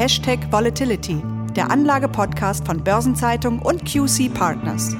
Hashtag Volatility, der Anlage-Podcast von Börsenzeitung und QC Partners.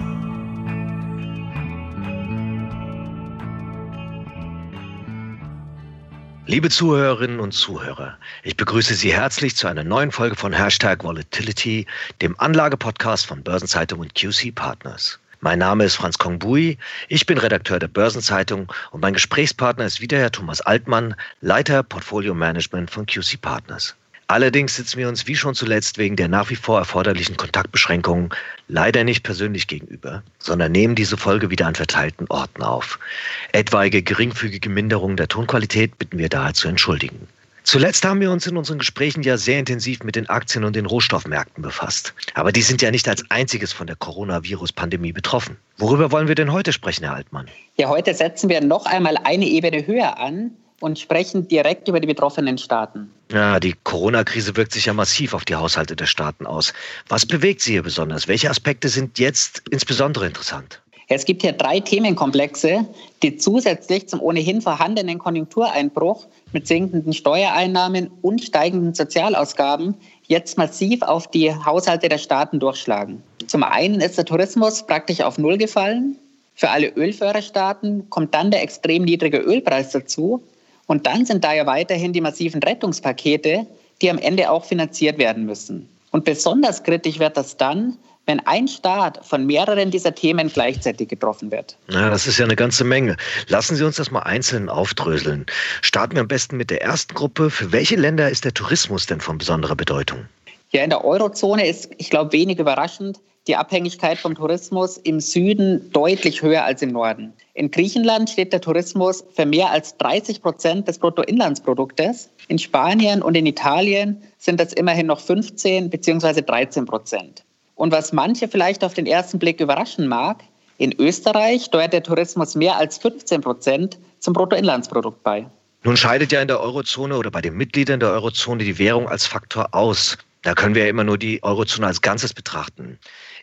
Liebe Zuhörerinnen und Zuhörer, ich begrüße Sie herzlich zu einer neuen Folge von Hashtag Volatility, dem Anlage-Podcast von Börsenzeitung und QC Partners. Mein Name ist Franz Kongbui, ich bin Redakteur der Börsenzeitung und mein Gesprächspartner ist wieder Herr Thomas Altmann, Leiter Portfolio Management von QC Partners. Allerdings sitzen wir uns wie schon zuletzt wegen der nach wie vor erforderlichen Kontaktbeschränkungen leider nicht persönlich gegenüber, sondern nehmen diese Folge wieder an verteilten Orten auf. Etwaige geringfügige Minderungen der Tonqualität bitten wir daher zu entschuldigen. Zuletzt haben wir uns in unseren Gesprächen ja sehr intensiv mit den Aktien und den Rohstoffmärkten befasst. Aber die sind ja nicht als einziges von der Coronavirus-Pandemie betroffen. Worüber wollen wir denn heute sprechen, Herr Altmann? Ja, heute setzen wir noch einmal eine Ebene höher an und sprechen direkt über die betroffenen Staaten. Ja, die Corona-Krise wirkt sich ja massiv auf die Haushalte der Staaten aus. Was bewegt Sie hier besonders? Welche Aspekte sind jetzt insbesondere interessant? Es gibt hier drei Themenkomplexe, die zusätzlich zum ohnehin vorhandenen Konjunktureinbruch mit sinkenden Steuereinnahmen und steigenden Sozialausgaben jetzt massiv auf die Haushalte der Staaten durchschlagen. Zum einen ist der Tourismus praktisch auf Null gefallen. Für alle Ölförderstaaten kommt dann der extrem niedrige Ölpreis dazu. Und dann sind da ja weiterhin die massiven Rettungspakete, die am Ende auch finanziert werden müssen. Und besonders kritisch wird das dann, wenn ein Staat von mehreren dieser Themen gleichzeitig getroffen wird. Ja, das ist ja eine ganze Menge. Lassen Sie uns das mal einzeln aufdröseln. Starten wir am besten mit der ersten Gruppe. Für welche Länder ist der Tourismus denn von besonderer Bedeutung? Ja, in der Eurozone ist, ich glaube, wenig überraschend, die Abhängigkeit vom Tourismus im Süden deutlich höher als im Norden. In Griechenland steht der Tourismus für mehr als 30 Prozent des Bruttoinlandsproduktes. In Spanien und in Italien sind das immerhin noch 15 bzw. 13 Prozent. Und was manche vielleicht auf den ersten Blick überraschen mag, in Österreich steuert der Tourismus mehr als 15 Prozent zum Bruttoinlandsprodukt bei. Nun scheidet ja in der Eurozone oder bei den Mitgliedern der Eurozone die Währung als Faktor aus. Da können wir ja immer nur die Eurozone als Ganzes betrachten.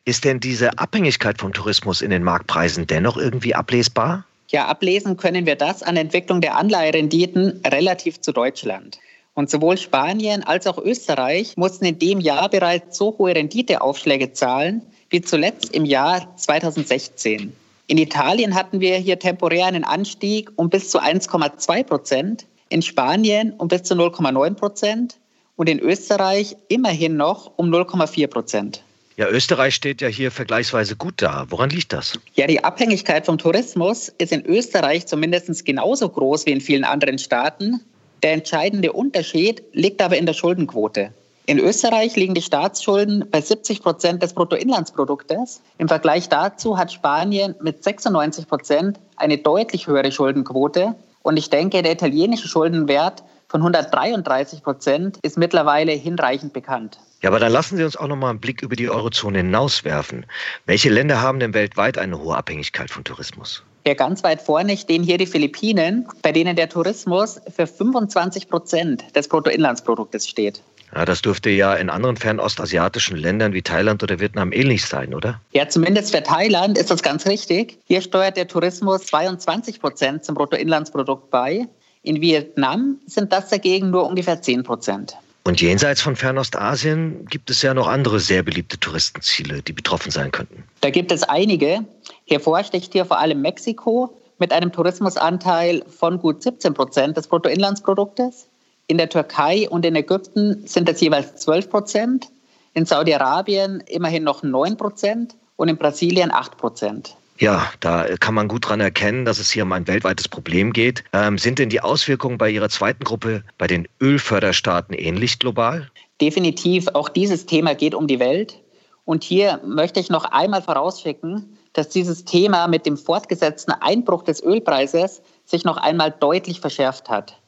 Ist denn diese Abhängigkeit vom Tourismus in den Marktpreisen dennoch irgendwie ablesbar? Ja, ablesen können wir das an Entwicklung der Anleiherenditen relativ zu Deutschland. Und sowohl Spanien als auch Österreich mussten in dem Jahr bereits so hohe Renditeaufschläge zahlen wie zuletzt im Jahr 2016. In Italien hatten wir hier temporär einen Anstieg um bis zu 1,2 Prozent, in Spanien um bis zu 0,9 Prozent und in Österreich immerhin noch um 0,4 Prozent. Ja, Österreich steht ja hier vergleichsweise gut da. Woran liegt das? Ja, die Abhängigkeit vom Tourismus ist in Österreich zumindest genauso groß wie in vielen anderen Staaten. Der entscheidende Unterschied liegt aber in der Schuldenquote. In Österreich liegen die Staatsschulden bei 70 Prozent des Bruttoinlandsproduktes. Im Vergleich dazu hat Spanien mit 96 Prozent eine deutlich höhere Schuldenquote. Und ich denke, der italienische Schuldenwert von 133 Prozent ist mittlerweile hinreichend bekannt. Ja, aber dann lassen Sie uns auch noch mal einen Blick über die Eurozone hinauswerfen. Welche Länder haben denn weltweit eine hohe Abhängigkeit von Tourismus? Ja, ganz weit vorne stehen hier die Philippinen, bei denen der Tourismus für 25 Prozent des Bruttoinlandsproduktes steht. Ja, das dürfte ja in anderen fernostasiatischen Ländern wie Thailand oder Vietnam ähnlich sein, oder? Ja, zumindest für Thailand ist das ganz richtig. Hier steuert der Tourismus 22 Prozent zum Bruttoinlandsprodukt bei. In Vietnam sind das dagegen nur ungefähr 10 Prozent. Und jenseits von Fernostasien gibt es ja noch andere sehr beliebte Touristenziele, die betroffen sein könnten. Da gibt es einige. Hervorsticht hier vor allem Mexiko mit einem Tourismusanteil von gut 17 Prozent des Bruttoinlandsproduktes. In der Türkei und in Ägypten sind das jeweils 12 Prozent. In Saudi-Arabien immerhin noch 9 Prozent und in Brasilien 8 Prozent. Ja, da kann man gut dran erkennen, dass es hier um ein weltweites Problem geht. Ähm, sind denn die Auswirkungen bei Ihrer zweiten Gruppe, bei den Ölförderstaaten, ähnlich global? Definitiv. Auch dieses Thema geht um die Welt. Und hier möchte ich noch einmal vorausschicken, dass dieses Thema mit dem fortgesetzten Einbruch des Ölpreises sich noch einmal deutlich verschärft hat.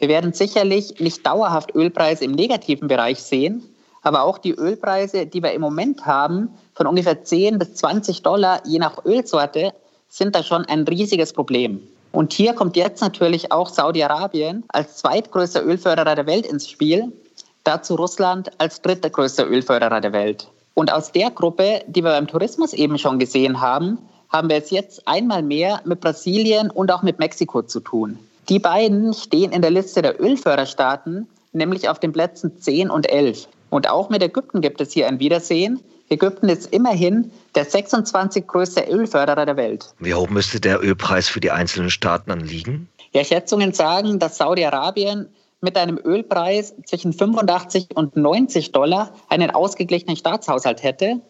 Wir werden sicherlich nicht dauerhaft Ölpreise im negativen Bereich sehen, aber auch die Ölpreise, die wir im Moment haben, von ungefähr 10 bis 20 Dollar je nach Ölsorte, sind da schon ein riesiges Problem. Und hier kommt jetzt natürlich auch Saudi-Arabien als zweitgrößter Ölförderer der Welt ins Spiel, dazu Russland als dritter größter Ölförderer der Welt. Und aus der Gruppe, die wir beim Tourismus eben schon gesehen haben, haben wir es jetzt einmal mehr mit Brasilien und auch mit Mexiko zu tun. Die beiden stehen in der Liste der Ölförderstaaten nämlich auf den Plätzen 10 und 11. Und auch mit Ägypten gibt es hier ein Wiedersehen. Ägypten ist immerhin der 26 größte Ölförderer der Welt. Wie hoch müsste der Ölpreis für die einzelnen Staaten dann liegen? Ja, Schätzungen sagen, dass Saudi-Arabien mit einem Ölpreis zwischen 85 und 90 Dollar einen ausgeglichenen Staatshaushalt hätte.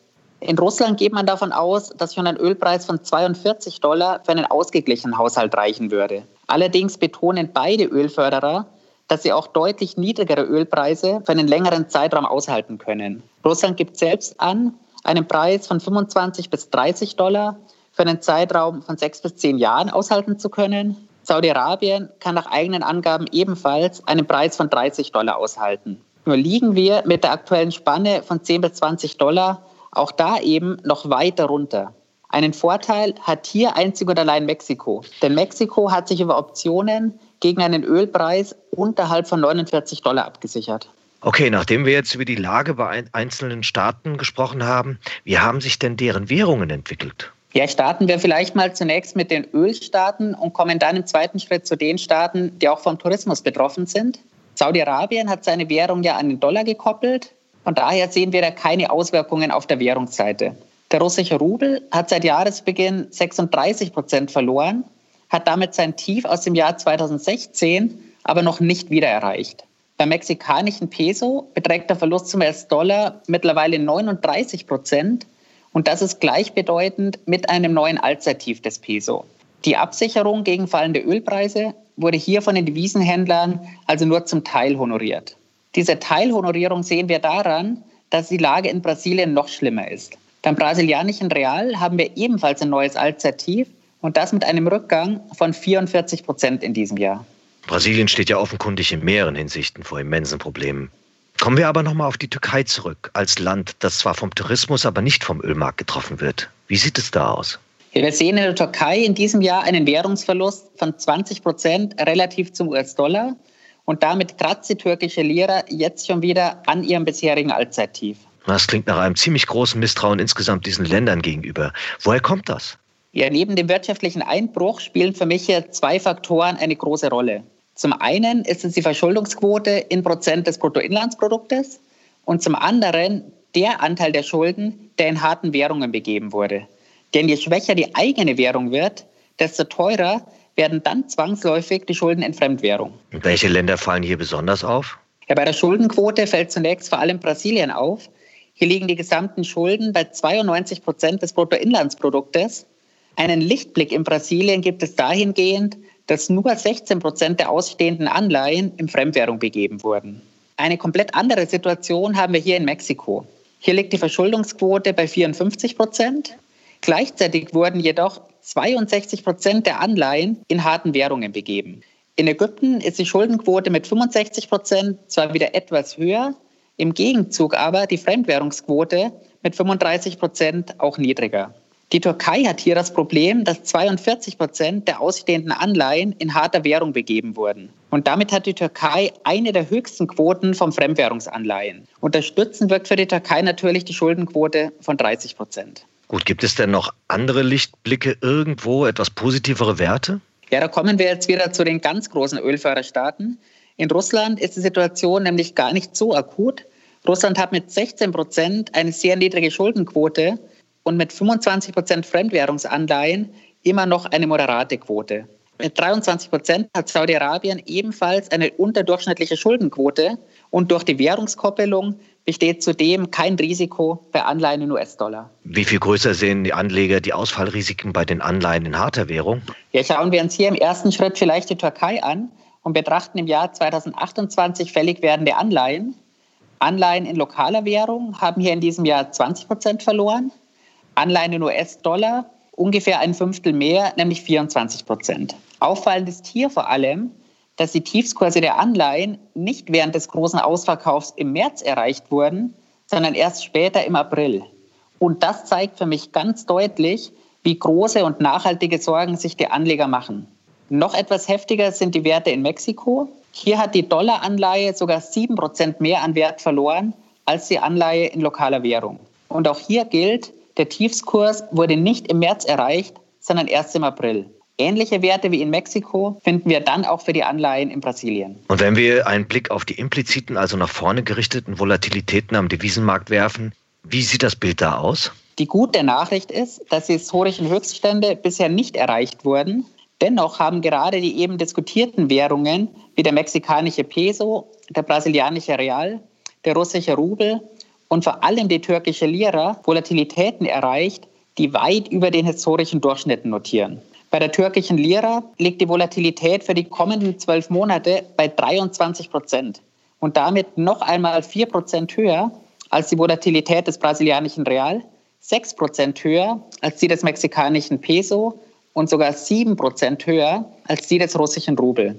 In Russland geht man davon aus, dass schon ein Ölpreis von 42 Dollar für einen ausgeglichenen Haushalt reichen würde. Allerdings betonen beide Ölförderer, dass sie auch deutlich niedrigere Ölpreise für einen längeren Zeitraum aushalten können. Russland gibt selbst an, einen Preis von 25 bis 30 Dollar für einen Zeitraum von sechs bis zehn Jahren aushalten zu können. Saudi-Arabien kann nach eigenen Angaben ebenfalls einen Preis von 30 Dollar aushalten. Nur liegen wir mit der aktuellen Spanne von 10 bis 20 Dollar auch da eben noch weiter runter. Einen Vorteil hat hier einzig und allein Mexiko. Denn Mexiko hat sich über Optionen gegen einen Ölpreis unterhalb von 49 Dollar abgesichert. Okay, nachdem wir jetzt über die Lage bei einzelnen Staaten gesprochen haben, wie haben sich denn deren Währungen entwickelt? Ja, starten wir vielleicht mal zunächst mit den Ölstaaten und kommen dann im zweiten Schritt zu den Staaten, die auch vom Tourismus betroffen sind. Saudi-Arabien hat seine Währung ja an den Dollar gekoppelt. Von daher sehen wir da keine Auswirkungen auf der Währungsseite. Der russische Rubel hat seit Jahresbeginn 36 Prozent verloren, hat damit sein Tief aus dem Jahr 2016 aber noch nicht wieder erreicht. Beim mexikanischen Peso beträgt der Verlust zum US-Dollar mittlerweile 39 Prozent und das ist gleichbedeutend mit einem neuen Allzeittief des Peso. Die Absicherung gegen fallende Ölpreise wurde hier von den Devisenhändlern also nur zum Teil honoriert. Diese Teilhonorierung sehen wir daran, dass die Lage in Brasilien noch schlimmer ist. Beim brasilianischen Real haben wir ebenfalls ein neues Allzeittief und das mit einem Rückgang von 44 Prozent in diesem Jahr. Brasilien steht ja offenkundig in mehreren Hinsichten vor immensen Problemen. Kommen wir aber nochmal auf die Türkei zurück, als Land, das zwar vom Tourismus, aber nicht vom Ölmarkt getroffen wird. Wie sieht es da aus? Wir sehen in der Türkei in diesem Jahr einen Währungsverlust von 20 Prozent relativ zum US-Dollar und damit kratzt die türkische Lira jetzt schon wieder an ihrem bisherigen Allzeittief. Das klingt nach einem ziemlich großen Misstrauen insgesamt diesen Ländern gegenüber. Woher kommt das? Ja, neben dem wirtschaftlichen Einbruch spielen für mich hier zwei Faktoren eine große Rolle. Zum einen ist es die Verschuldungsquote in Prozent des Bruttoinlandsproduktes und zum anderen der Anteil der Schulden, der in harten Währungen begeben wurde. Denn je schwächer die eigene Währung wird, desto teurer werden dann zwangsläufig die Schulden in Fremdwährung. Und welche Länder fallen hier besonders auf? Ja, bei der Schuldenquote fällt zunächst vor allem Brasilien auf. Hier liegen die gesamten Schulden bei 92 Prozent des Bruttoinlandsproduktes. Einen Lichtblick in Brasilien gibt es dahingehend, dass nur 16 Prozent der ausstehenden Anleihen in Fremdwährung begeben wurden. Eine komplett andere Situation haben wir hier in Mexiko. Hier liegt die Verschuldungsquote bei 54 Prozent. Gleichzeitig wurden jedoch 62 Prozent der Anleihen in harten Währungen begeben. In Ägypten ist die Schuldenquote mit 65 Prozent zwar wieder etwas höher, im Gegenzug aber die Fremdwährungsquote mit 35 Prozent auch niedriger. Die Türkei hat hier das Problem, dass 42 Prozent der ausstehenden Anleihen in harter Währung begeben wurden. Und damit hat die Türkei eine der höchsten Quoten vom Fremdwährungsanleihen. Unterstützen wirkt für die Türkei natürlich die Schuldenquote von 30 Prozent. Gut, gibt es denn noch andere Lichtblicke irgendwo, etwas positivere Werte? Ja, da kommen wir jetzt wieder zu den ganz großen Ölförderstaaten. In Russland ist die Situation nämlich gar nicht so akut. Russland hat mit 16 Prozent eine sehr niedrige Schuldenquote und mit 25 Prozent Fremdwährungsanleihen immer noch eine moderate Quote. Mit 23 Prozent hat Saudi-Arabien ebenfalls eine unterdurchschnittliche Schuldenquote und durch die Währungskoppelung besteht zudem kein Risiko bei Anleihen in US-Dollar. Wie viel größer sehen die Anleger die Ausfallrisiken bei den Anleihen in harter Währung? Ja, schauen wir uns hier im ersten Schritt vielleicht die Türkei an und betrachten im Jahr 2028 fällig werdende Anleihen. Anleihen in lokaler Währung haben hier in diesem Jahr 20 Prozent verloren. Anleihen in US-Dollar ungefähr ein Fünftel mehr, nämlich 24 Prozent. Auffallend ist hier vor allem, dass die Tiefskurse der Anleihen nicht während des großen Ausverkaufs im März erreicht wurden, sondern erst später im April. Und das zeigt für mich ganz deutlich, wie große und nachhaltige Sorgen sich die Anleger machen. Noch etwas heftiger sind die Werte in Mexiko. Hier hat die Dollaranleihe sogar 7% mehr an Wert verloren als die Anleihe in lokaler Währung. Und auch hier gilt, der Tiefskurs wurde nicht im März erreicht, sondern erst im April. Ähnliche Werte wie in Mexiko finden wir dann auch für die Anleihen in Brasilien. Und wenn wir einen Blick auf die impliziten, also nach vorne gerichteten Volatilitäten am Devisenmarkt werfen, wie sieht das Bild da aus? Die gute Nachricht ist, dass die historischen Höchststände bisher nicht erreicht wurden. Dennoch haben gerade die eben diskutierten Währungen wie der mexikanische Peso, der brasilianische Real, der russische Rubel und vor allem die türkische Lira Volatilitäten erreicht, die weit über den historischen Durchschnitten notieren. Bei der türkischen Lira liegt die Volatilität für die kommenden zwölf Monate bei 23 Prozent und damit noch einmal vier Prozent höher als die Volatilität des brasilianischen Real, 6 Prozent höher als die des mexikanischen Peso und sogar 7 Prozent höher als die des russischen Rubel.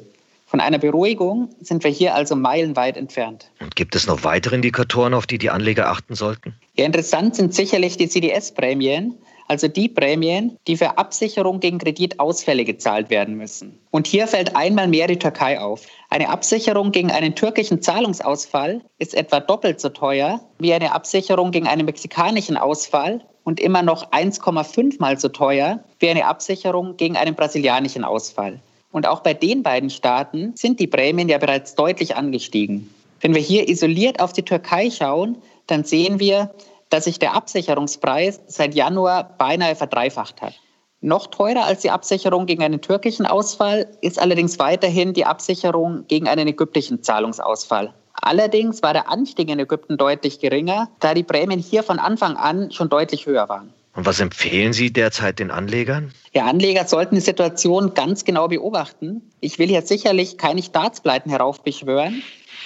Von einer Beruhigung sind wir hier also meilenweit entfernt. Und gibt es noch weitere Indikatoren, auf die die Anleger achten sollten? Ja, interessant sind sicherlich die CDS-Prämien, also die Prämien, die für Absicherung gegen Kreditausfälle gezahlt werden müssen. Und hier fällt einmal mehr die Türkei auf. Eine Absicherung gegen einen türkischen Zahlungsausfall ist etwa doppelt so teuer wie eine Absicherung gegen einen mexikanischen Ausfall und immer noch 1,5 mal so teuer wie eine Absicherung gegen einen brasilianischen Ausfall. Und auch bei den beiden Staaten sind die Prämien ja bereits deutlich angestiegen. Wenn wir hier isoliert auf die Türkei schauen, dann sehen wir, dass sich der Absicherungspreis seit Januar beinahe verdreifacht hat. Noch teurer als die Absicherung gegen einen türkischen Ausfall ist allerdings weiterhin die Absicherung gegen einen ägyptischen Zahlungsausfall. Allerdings war der Anstieg in Ägypten deutlich geringer, da die Prämien hier von Anfang an schon deutlich höher waren. Und was empfehlen Sie derzeit den Anlegern? Ja, Anleger sollten die Situation ganz genau beobachten. Ich will hier sicherlich keine Staatspleiten heraufbeschwören,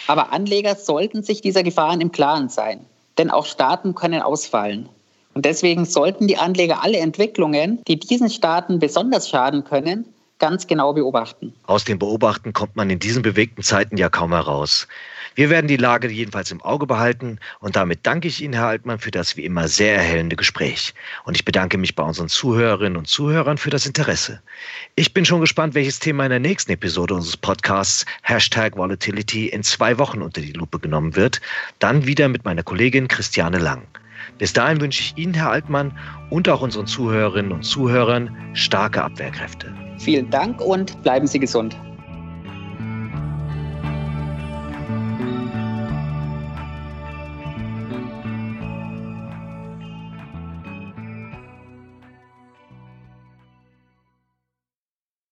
aber Anleger sollten sich dieser Gefahren im Klaren sein denn auch Staaten können ausfallen. Und deswegen sollten die Anleger alle Entwicklungen, die diesen Staaten besonders schaden können, ganz genau beobachten. Aus dem Beobachten kommt man in diesen bewegten Zeiten ja kaum heraus. Wir werden die Lage jedenfalls im Auge behalten und damit danke ich Ihnen, Herr Altmann, für das wie immer sehr erhellende Gespräch. Und ich bedanke mich bei unseren Zuhörerinnen und Zuhörern für das Interesse. Ich bin schon gespannt, welches Thema in der nächsten Episode unseres Podcasts Hashtag Volatility in zwei Wochen unter die Lupe genommen wird. Dann wieder mit meiner Kollegin Christiane Lang. Bis dahin wünsche ich Ihnen, Herr Altmann, und auch unseren Zuhörerinnen und Zuhörern starke Abwehrkräfte. Vielen Dank und bleiben Sie gesund.